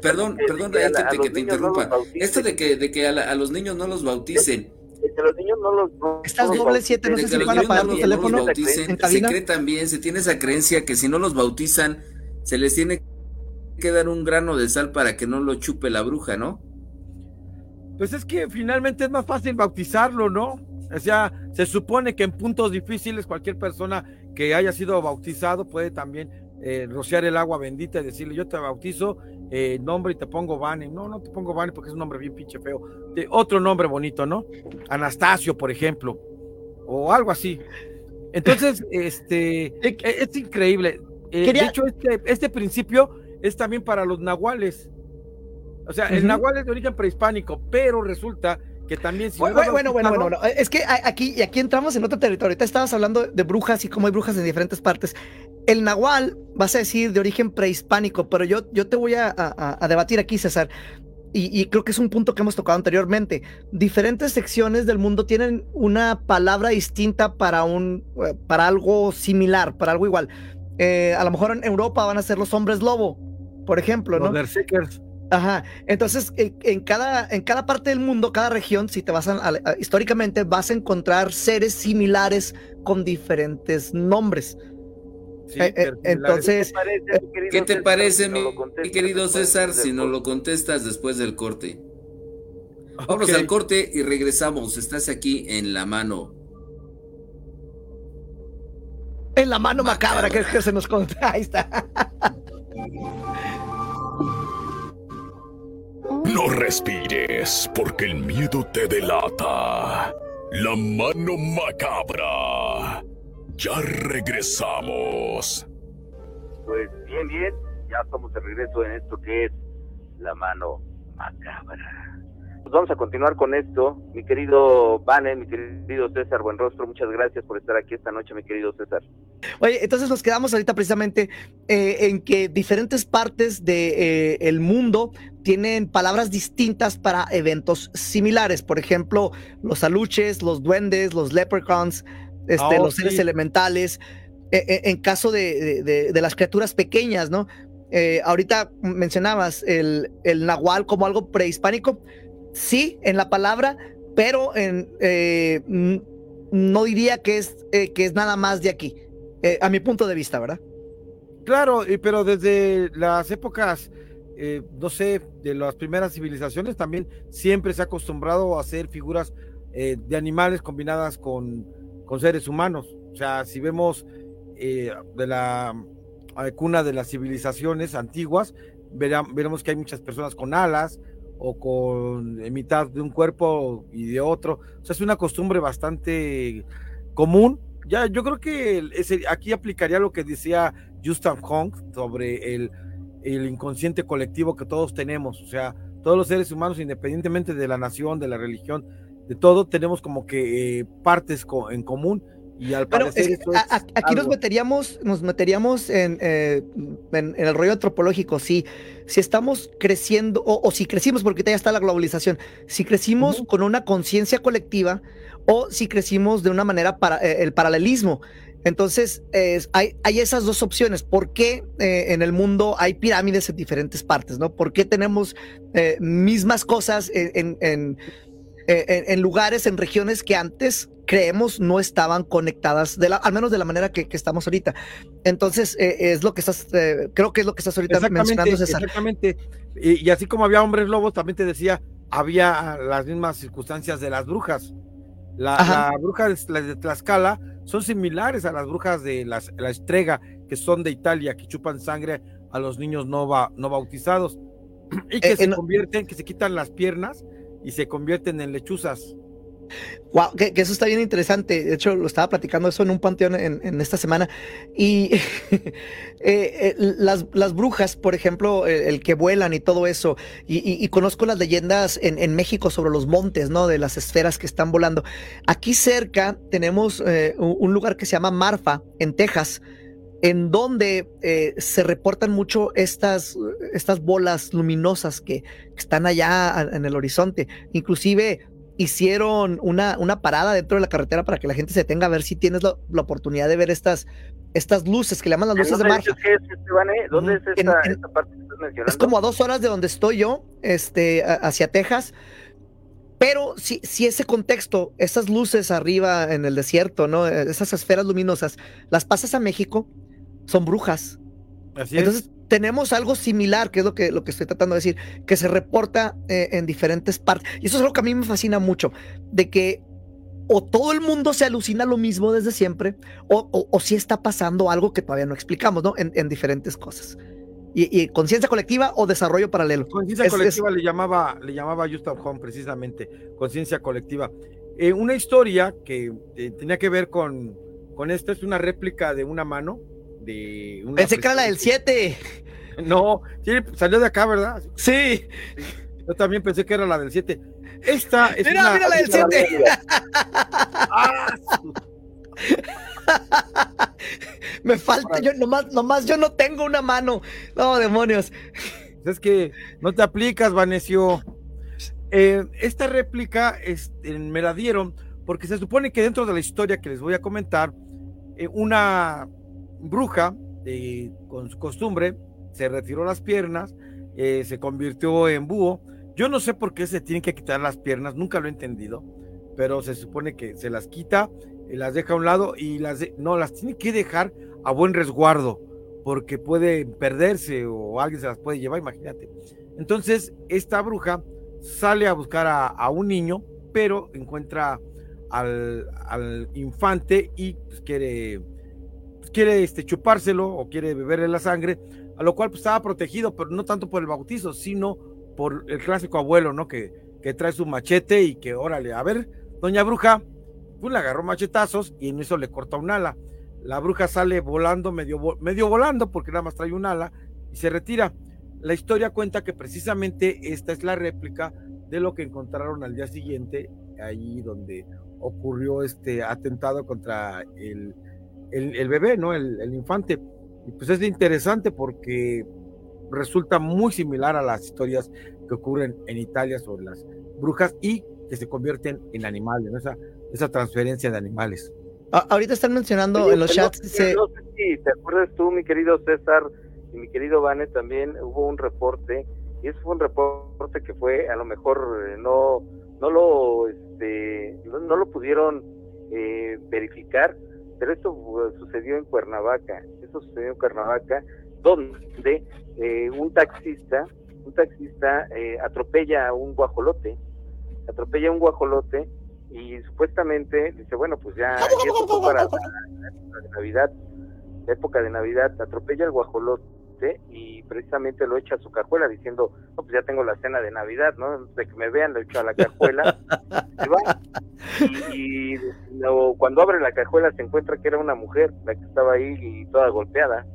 perdón, perdón, que, que te interrumpa. esto de que, de que a, los niños no los bauticen. Que los niños no los. Estás doble siete, no sé si van a apagar tu teléfono. se cree también, se tiene esa creencia que si no los bautizan, se les tiene que dar un grano de sal para que no lo chupe la bruja, ¿no? Pues es que finalmente es más fácil bautizarlo, ¿no? O sea, se supone que en puntos difíciles cualquier persona que haya sido bautizado puede también eh, rociar el agua bendita y decirle, yo te bautizo, eh, nombre y te pongo Vane. No, no te pongo Vane porque es un nombre bien pinche feo. De otro nombre bonito, ¿no? Anastasio, por ejemplo, o algo así. Entonces, este, e, es, increíble. Eh, de hecho, este, este principio es también para los nahuales. O sea, el nahual es de origen prehispánico, pero resulta que también si bueno, bueno, bueno, bueno, es que aquí, aquí entramos en otro territorio. Te estabas hablando de brujas y cómo hay brujas en diferentes partes. El nahual, vas a decir, de origen prehispánico, pero yo, yo te voy a, debatir aquí, César. Y, creo que es un punto que hemos tocado anteriormente. Diferentes secciones del mundo tienen una palabra distinta para, un, eh, para algo similar, para algo igual. Eh, a lo mejor en Europa van a ser los hombres lobo, por ejemplo, ¿no? Los Ajá. Entonces, en, cada, en cada parte del mundo, cada región, si te vas a, históricamente, vas a encontrar seres similares con diferentes nombres. Eh, eh, entonces, ¿qué te parece, mi, querido César, si nos lo contestas después del corte? Vamos al corte y regresamos. Estás aquí en la mano. En la mano macabra, que, que se nos conta. Ahí está. No respires, porque el miedo te delata. La mano macabra. Ya regresamos. Pues bien, bien, ya estamos de regreso en esto que es la mano macabra. Pues vamos a continuar con esto. Mi querido Vane, mi querido César Buenrostro, muchas gracias por estar aquí esta noche, mi querido César. Oye, entonces nos quedamos ahorita precisamente eh, en que diferentes partes del de, eh, mundo tienen palabras distintas para eventos similares. Por ejemplo, los aluches, los duendes, los leprechauns, este, oh, los seres elementales. Eh, en caso de, de, las criaturas pequeñas, ¿no? ahorita mencionabas el, el nahual como algo prehispánico sí en la palabra, pero en, eh, no diría que es, eh, que es nada más de aquí, eh, a mi punto de vista, ¿verdad? Claro, pero desde las épocas, no sé, de las primeras civilizaciones también siempre se ha acostumbrado a hacer figuras de animales combinadas con, con, seres humanos. O sea, si vemos de la cuna de las civilizaciones antiguas, veremos que hay muchas personas con alas, o con mitad de un cuerpo y de otro. O sea, es una costumbre bastante común. Ya, yo creo que aquí aplicaría lo que decía Justin Hong sobre el, el inconsciente colectivo que todos tenemos. O sea, todos los seres humanos, independientemente de la nación, de la religión, de todo, tenemos como que eh, partes en común y al parecer aquí nos meteríamos, nos meteríamos eh, en, en, el rollo antropológico, si, si estamos creciendo, o, si crecimos, porque ya está la globalización, si crecimos con una conciencia colectiva o si crecimos de una manera para eh, el paralelismo. Entonces, hay, hay, esas dos opciones. ¿Por qué eh, en el mundo hay pirámides en diferentes partes? ¿no? ¿Por qué tenemos mismas cosas en, en, en, lugares, en regiones que antes creemos no estaban conectadas, de la, al menos de la manera que, estamos ahorita. Entonces, eh, es lo que estás, eh, creo que es lo que estás ahorita mencionando, César. Exactamente. Y, así como había hombres lobos, también te decía, había las mismas circunstancias de las brujas. La, bruja de, Tlaxcala son similares a las brujas de la estrega, que son de Italia, que chupan sangre a los niños no, no bautizados y que eh, se convierten, que se quitan las piernas y se convierten en lechuzas. Wow, que, eso está bien interesante. De hecho, lo estaba platicando eso en un panteón en, esta semana. Y eh, eh, las, brujas, por ejemplo, el, que vuelan y todo eso. Y, conozco las leyendas en, México sobre los montes, ¿no? De las esferas que están volando. Aquí cerca tenemos eh, un lugar que se llama Marfa, en Texas, en donde se reportan mucho estas, estas bolas luminosas que, que están allá en el horizonte. Inclusive hicieron una, una parada dentro de la carretera para que la gente se tenga a ver si tienes la, oportunidad de ver estas, estas luces que le llaman las luces de marcha. ¿Dónde es esta, parte que estás mencionando? Es como a dos horas de donde estoy yo, este, hacia Texas. Pero si, si ese contexto, esas luces arriba en el desierto, ¿no? Esas esferas luminosas, las pasas a México, son brujas. Así Entonces, tenemos algo similar, que es lo que, lo que estoy tratando de decir, que se reporta eh, en diferentes partes. Y eso es algo que a mí me fascina mucho, de que o todo el mundo se alucina lo mismo desde siempre, o, o, si está pasando algo que todavía no explicamos, ¿no? En, diferentes cosas. Y, conciencia colectiva o desarrollo paralelo. Conciencia colectiva le llamaba, le llamaba Gustav Home precisamente, conciencia colectiva. Eh, una historia que eh, tenía que ver con, con esto, es una réplica de una mano, Pensé que era la del 7. No, salió de acá, ¿verdad? Sí. Yo también pensé que era la del 7. Esta es mira, mira la del 7. Me falta, yo nomás, nomás yo no tengo una mano. No, demonios. Es que no te aplicas, Vanecio. Eh, esta réplica es, me la dieron porque se supone que dentro de la historia que les voy a comentar, eh, una bruja, eh, con su costumbre, se retiró las piernas, eh, se convirtió en búho. Yo no sé por qué se tienen que quitar las piernas, nunca lo he entendido, pero se supone que se las quita, y las deja a un lado y las no, las tiene que dejar a buen resguardo, porque puede perderse o alguien se las puede llevar, imagínate. Entonces, esta bruja sale a buscar a, un niño, pero encuentra al, al infante y pues, quiere quiere este, chupárselo o quiere beberle la sangre, a lo cual pues, estaba protegido, pero no tanto por el bautizo, sino por el clásico abuelo, ¿no? Que, trae su machete y que, órale, a ver, doña bruja, pues le agarró machetazos y en eso le corta un ala. La bruja sale volando, medio, medio volando, porque nada más trae un ala, y se retira. La historia cuenta que precisamente esta es la réplica de lo que encontraron al día siguiente, ahí donde ocurrió este atentado contra el el, bebé, ¿no? El, infante. Y pues es interesante porque resulta muy similar a las historias que ocurren en Italia sobre las brujas y que se convierten en animales, esa, esa transferencia de animales. ahorita están mencionando en los chats. No, sé si te acuerdas tú, mi querido César, y mi querido Vane, también hubo un reporte, y ese fue un reporte que fue, a lo mejor eh, no, no lo, este, no, lo pudieron eh, verificar, pero esto uh, sucedió en Cuernavaca, eso sucedió en Cuernavaca, donde eh, un taxista, un taxista eh, atropella a un guajolote, atropella a un guajolote y supuestamente dice, bueno, pues ya, ya para la, época de Navidad, la época de Navidad, atropella al guajolote y precisamente lo echa a su cajuela diciendo, no, pues ya tengo la cena de Navidad, ¿no? De que me vean, lo echo a la cajuela y va y, cuando abre la cajuela se encuentra que era una mujer la que estaba ahí y toda golpeada.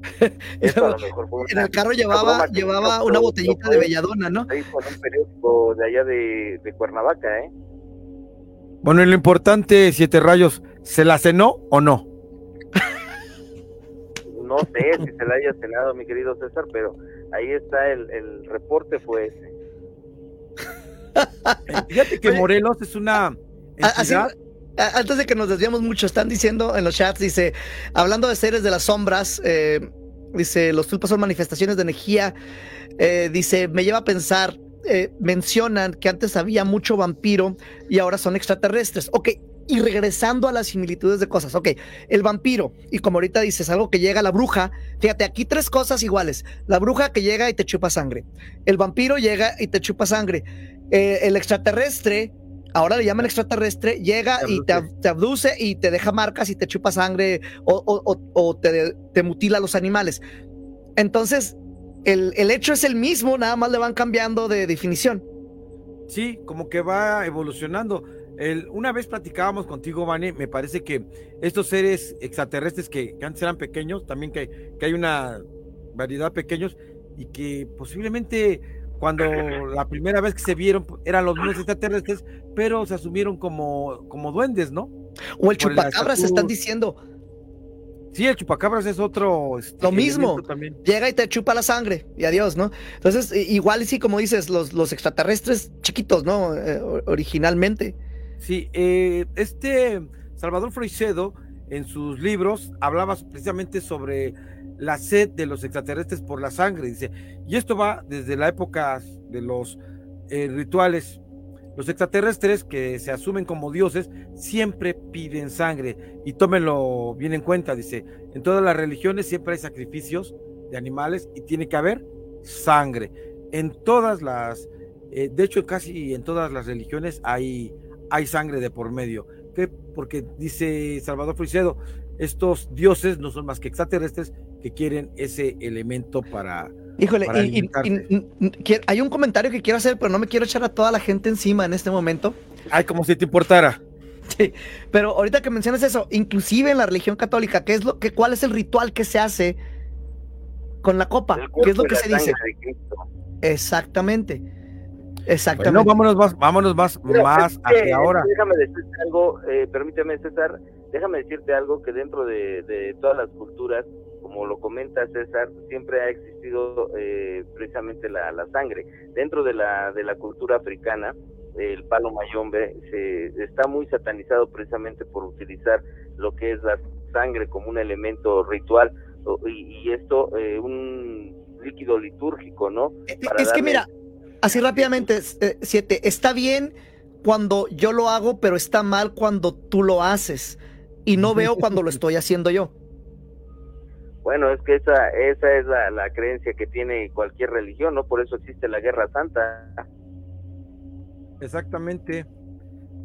en el carro llevaba, llevaba una botellita de belladona, ¿no? Ahí con un periódico de allá de, de Cuernavaca, ¿eh? Bueno, y lo importante, Siete Rayos, ¿se la cenó o no? No sé si se la haya cenado, mi querido César, pero ahí está el, el reporte, fue ese. Fíjate que Morelos es una antes de que nos desviamos mucho, están diciendo en los chats, dice, hablando de seres de las sombras, eh, dice, los tulpas son manifestaciones de energía, eh, dice, me lleva a pensar, eh, mencionan que antes había mucho vampiro y ahora son extraterrestres. Ok, y regresando a las similitudes de cosas, ok, el vampiro, y como ahorita dices, algo que llega la bruja, fíjate, aquí tres cosas iguales, la bruja que llega y te chupa sangre, el vampiro llega y te chupa sangre, el extraterrestre ahora le llaman extraterrestre, llega y te, abduce y te deja marcas y te chupa sangre o, te, mutila los animales. Entonces, el, hecho es el mismo, nada más le van cambiando de definición. Sí, como que va evolucionando. Una vez platicábamos contigo, Vane, me parece que estos seres extraterrestres que, antes eran pequeños, también que, que hay una variedad pequeños y que posiblemente cuando la primera vez que se vieron eran los mismos extraterrestres, pero se asumieron como, como duendes, ¿no? O el chupacabras, se están diciendo. Sí, el chupacabras es otro. Este, Lo mismo. Llega y te chupa la sangre y adiós, ¿no? Entonces, igual sí, como dices, los, los extraterrestres chiquitos, ¿no? Eh, originalmente. Sí, eh, este Salvador Freixedo en sus libros hablaba precisamente sobre la sed de los extraterrestres por la sangre, dice. Y esto va desde la época de los eh, rituales. Los extraterrestres que se asumen como dioses siempre piden sangre y tómenlo bien en cuenta, dice. En todas las religiones siempre hay sacrificios de animales y tiene que haber sangre. En todas las, eh, de hecho casi en todas las religiones hay, hay sangre de por medio. ¿Qué? Porque dice Salvador Frisedo, estos dioses no son más que extraterrestres que quieren ese elemento para. Híjole, y, hay un comentario que quiero hacer, pero no me quiero echar a toda la gente encima en este momento. Ay, como si te importara. Sí, pero ahorita que mencionas eso, inclusive en la religión católica, ¿qué es lo que, ¿cuál es el ritual que se hace con la copa? ¿Qué es lo que se dice? Exactamente. Exactamente. No, vámonos más, vámonos más, más hacia ahora. Déjame decirte algo, eh, permíteme, César, déjame decirte algo que dentro de todas las culturas como lo comenta César, siempre ha existido eh, precisamente la, sangre. Dentro de la, de la cultura africana, el palo mayombe se, está muy satanizado precisamente por utilizar lo que es la sangre como un elemento ritual y, esto eh, un líquido litúrgico, ¿no? Es que mira, así rápidamente, siete, está bien cuando yo lo hago, pero está mal cuando tú lo haces y no veo cuando lo estoy haciendo yo. Bueno, es que esa, esa es la, creencia que tiene cualquier religión, ¿no? Por eso existe la Guerra Santa. Exactamente.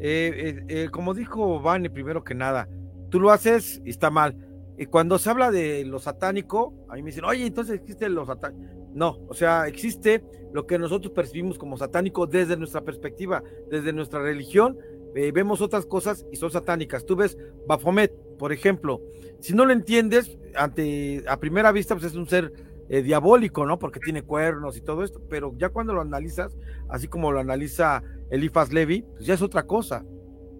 Eh, eh, eh, como dijo Vane, primero que nada, tú lo haces y está mal. Y cuando se habla de lo satánico, a mí me dicen, oye, entonces existe lo satánico. No, o sea, existe lo que nosotros percibimos como satánico desde nuestra perspectiva, desde nuestra religión, vemos otras cosas y son satánicas. Tú ves Baphomet, por ejemplo, si no lo entiendes, ante a primera vista, pues es un ser eh, diabólico, ¿no? Porque tiene cuernos y todo esto, pero ya cuando lo analizas, así como lo analiza Elifas Levi, pues ya es otra cosa.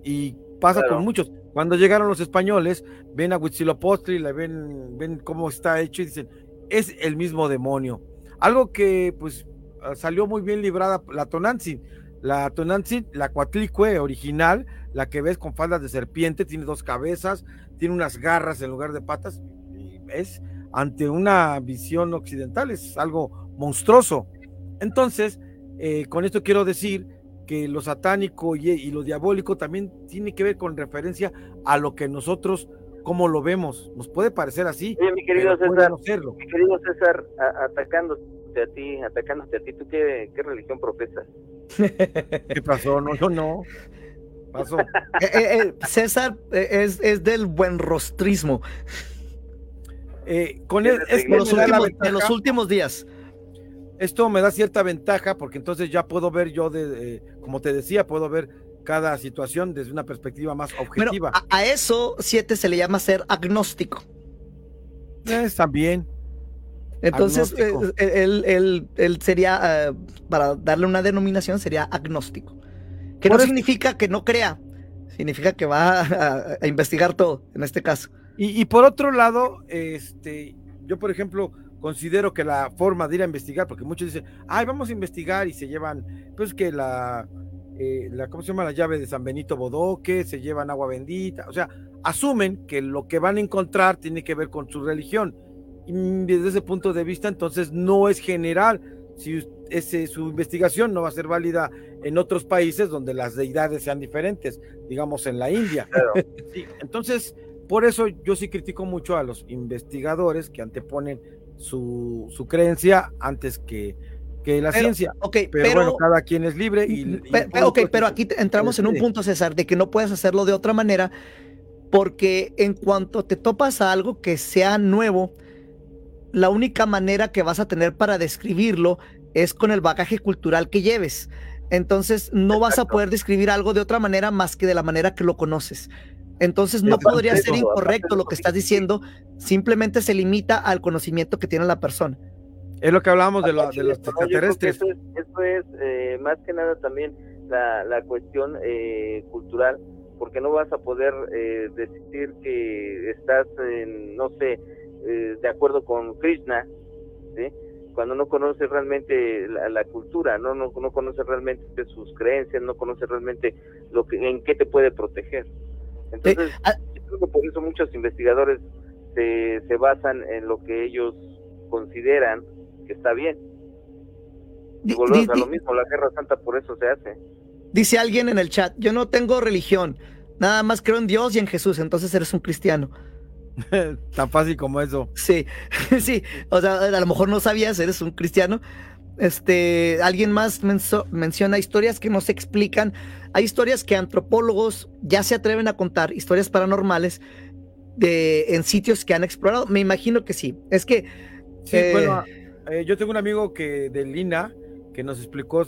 Y pasa con muchos. Cuando llegaron los españoles, ven a Huitzilopochtli, le ven, ven cómo está hecho y dicen, es el mismo demonio. Algo que, pues, salió muy bien librada la Tonantzin. La Tonantzin, la Cuatlicue original, la que ves con faldas de serpiente, tiene dos cabezas, tiene unas garras en lugar de patas, es ante una visión occidental, es algo monstruoso. Entonces, eh, con esto quiero decir que lo satánico y, lo diabólico también tiene que ver con referencia a lo que nosotros, como lo vemos, nos puede parecer así. mi querido César, mi querido César, atacándote a ti, atacándote a ti, ¿tú qué, qué religión profesas? ¿Qué pasó? No, yo no. Eh, eh, eh, César es, del buen rostrismo. con el, los últimos, de los últimos días. Esto me da cierta ventaja porque entonces ya puedo ver yo, de, como te decía, puedo ver cada situación desde una perspectiva más objetiva. a, eso, siete se le llama ser agnóstico. Es también. Entonces, él, él, sería, para darle una denominación, sería agnóstico. Que no significa que no crea, significa que va a, investigar todo, en este caso. Y, por otro lado, este, yo por ejemplo considero que la forma de ir a investigar, porque muchos dicen, ay, vamos a investigar y se llevan, pues que la, eh, la ¿cómo se llama? La llave de San Benito Bodoque, se llevan agua bendita, o sea, asumen que lo que van a encontrar tiene que ver con su religión. Y desde ese punto de vista, entonces no es general. Si ese, su investigación no va a ser válida en otros países donde las deidades sean diferentes, digamos en la India. entonces, por eso yo sí critico mucho a los investigadores que anteponen su, creencia antes que, que la ciencia. Okay, pero, bueno, cada quien es libre. Y, ok, pero aquí entramos en un punto, César, de que no puedes hacerlo de otra manera, porque en cuanto te topas a algo que sea nuevo, la única manera que vas a tener para describirlo es con el bagaje cultural que lleves. Entonces no vas a poder describir algo de otra manera más que de la manera que lo conoces. Entonces no podría ser incorrecto lo que estás diciendo, simplemente se limita al conocimiento que tiene la persona. Es lo que hablábamos de, los extraterrestres. Eso es, eh, más que nada también la, cuestión eh, cultural, porque no vas a poder eh, decir que estás, en, no sé, de acuerdo con Krishna, cuando no conoces realmente la, cultura, ¿no? No, no conoces realmente sus creencias, no conoces realmente lo que, en qué te puede proteger. Entonces, ah creo que por eso muchos investigadores se, se basan en lo que ellos consideran que está bien. Y volvemos a lo mismo, la Guerra Santa por eso se hace. Dice alguien en el chat, yo no tengo religión, nada más creo en Dios y en Jesús, entonces eres un cristiano. Tan fácil como eso. Sí, sí, o sea, a lo mejor no sabías, eres un cristiano. Este, alguien más menciona historias que no se explican. Hay historias que antropólogos ya se atreven a contar, historias paranormales de, en sitios que han explorado. Me imagino que sí. Es que. Sí, bueno, eh, yo tengo un amigo que del INA que nos explicó,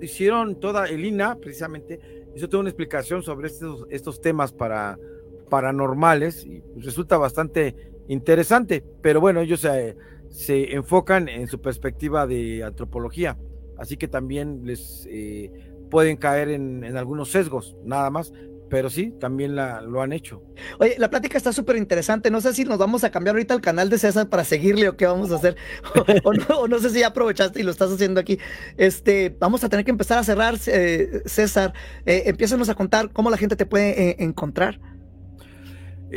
hicieron toda, el INA precisamente, hizo toda una explicación sobre estos, estos temas para paranormales y resulta bastante interesante, pero bueno, ellos se, se enfocan en su perspectiva de antropología, así que también les eh, pueden caer en, en, algunos sesgos, nada más, pero sí, también la, lo han hecho. Oye, la plática está súper interesante. No sé si nos vamos a cambiar ahorita al canal de César para seguirle o qué vamos a hacer. o, no, sé si ya aprovechaste y lo estás haciendo aquí. Este, vamos a tener que empezar a cerrar, eh, César. Eh, empiézanos a contar cómo la gente te puede eh, encontrar.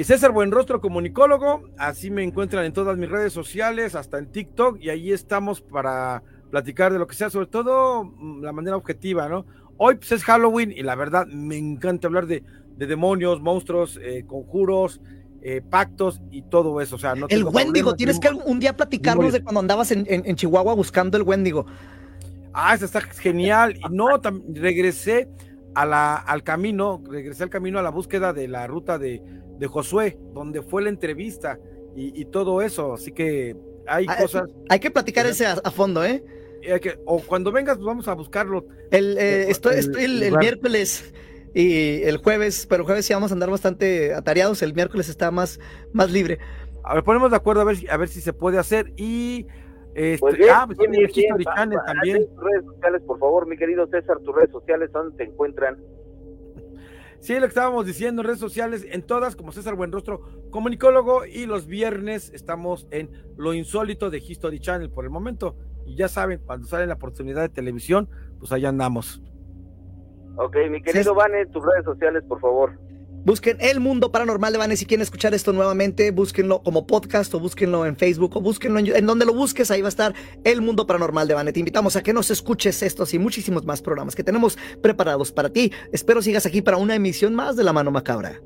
César Buenrostro, comunicólogo. Así me encuentran en todas mis redes sociales, hasta en TikTok, y ahí estamos para platicar de lo que sea, sobre todo mm, la manera objetiva, ¿no? Hoy pues, es Halloween y la verdad me encanta hablar de, demonios, monstruos, eh, conjuros, eh, pactos y todo eso. O sea, no el Wendigo, tienes que un día platicarnos de cuando andabas en, Chihuahua buscando el Wendigo. Ah, eso está genial. Y no, regresé a la, al camino, regresé al camino a la búsqueda de la ruta de, Josué, donde fue la entrevista y, todo eso. Así que hay ah, cosas. Hay que platicar ese a fondo, ¿eh? O cuando vengas, pues vamos a buscarlo. El, eh, estoy, el, miércoles y el jueves, pero el jueves sí vamos a andar bastante atareados. El miércoles está más, más libre. A ver, ponemos de acuerdo a ver, a ver si se puede hacer. Y. Este, pues ah, pues también. redes sociales, por favor, mi querido César, tus redes sociales, ¿dónde te encuentran? Sí, lo que estábamos diciendo, redes sociales, en todas, como César Buenrostro, comunicólogo, y los viernes estamos en Lo Insólito de History Channel por el momento. Y ya saben, cuando sale la oportunidad de televisión, pues allá andamos. Ok, mi querido Vane, tus redes sociales, por favor. Busquen El Mundo Paranormal de Vane. Si quieren escuchar esto nuevamente, búsquenlo como podcast o búsquenlo en Facebook o búsquenlo en, donde lo busques. Ahí va a estar El Mundo Paranormal de Vane. Te invitamos a que nos escuches estos y muchísimos más programas que tenemos preparados para ti. Espero sigas aquí para una emisión más de La Mano Macabra.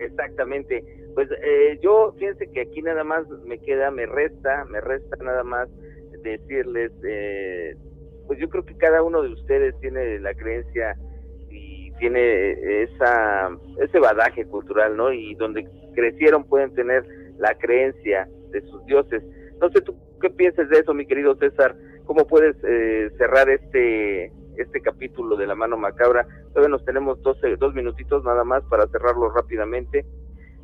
Exactamente. Pues eh, yo fíjense que aquí nada más me queda, me resta, me resta nada más decirles, eh, pues yo creo que cada uno de ustedes tiene la creencia y tiene esa ese badaje cultural, ¿no? Y donde crecieron pueden tener la creencia de sus dioses. No sé tú qué piensas de eso, mi querido César. ¿Cómo puedes eh, cerrar este este capítulo de la mano macabra? Todavía nos tenemos dos, dos minutitos nada más para cerrarlo rápidamente.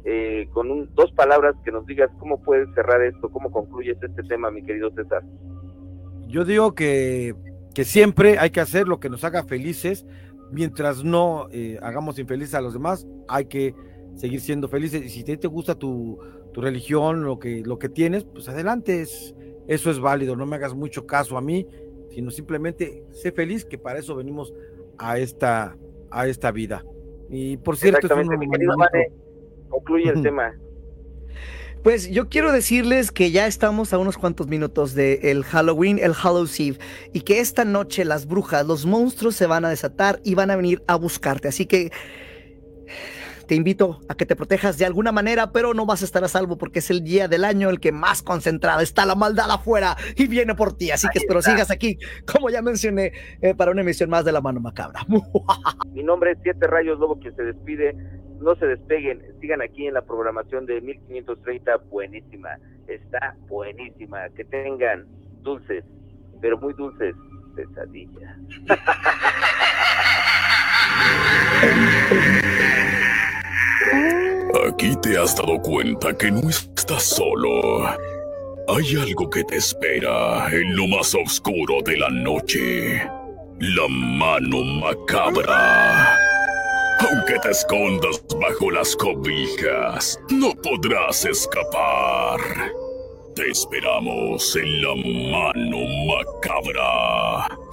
Eh, con un, dos palabras que nos digas cómo puedes cerrar esto, cómo concluyes este tema, mi querido César. Yo digo que, que siempre hay que hacer lo que nos haga felices, mientras no eh, hagamos infelices a los demás, hay que seguir siendo felices. Y si te, te gusta tu, tu, religión, lo que, lo que tienes, pues adelante, es, eso es válido, no me hagas mucho caso a mí, sino simplemente sé feliz, que para eso venimos a esta, a esta vida. Y por cierto, es un concluye el tema. Pues yo quiero decirles que ya estamos a unos cuantos minutos del el Halloween, el Hallows Eve, y que esta noche las brujas, los monstruos se van a desatar y van a venir a buscarte. Así que te invito a que te protejas de alguna manera, pero no vas a estar a salvo porque es el día del año el que más concentrada está la maldad afuera y viene por ti. Así que espero sigas aquí, como ya mencioné, eh, para una emisión más de La Mano Macabra. Mi nombre es Siete Rayos Lobo, quien se despide. No se despeguen, sigan aquí en la programación de 1530, buenísima. Está buenísima. Que tengan dulces, pero muy dulces pesadillas. Aquí te has dado cuenta que no estás solo. Hay algo que te espera en lo más oscuro de la noche. La mano macabra. Aunque te escondas bajo las cobijas, no podrás escapar. Te esperamos en la mano macabra.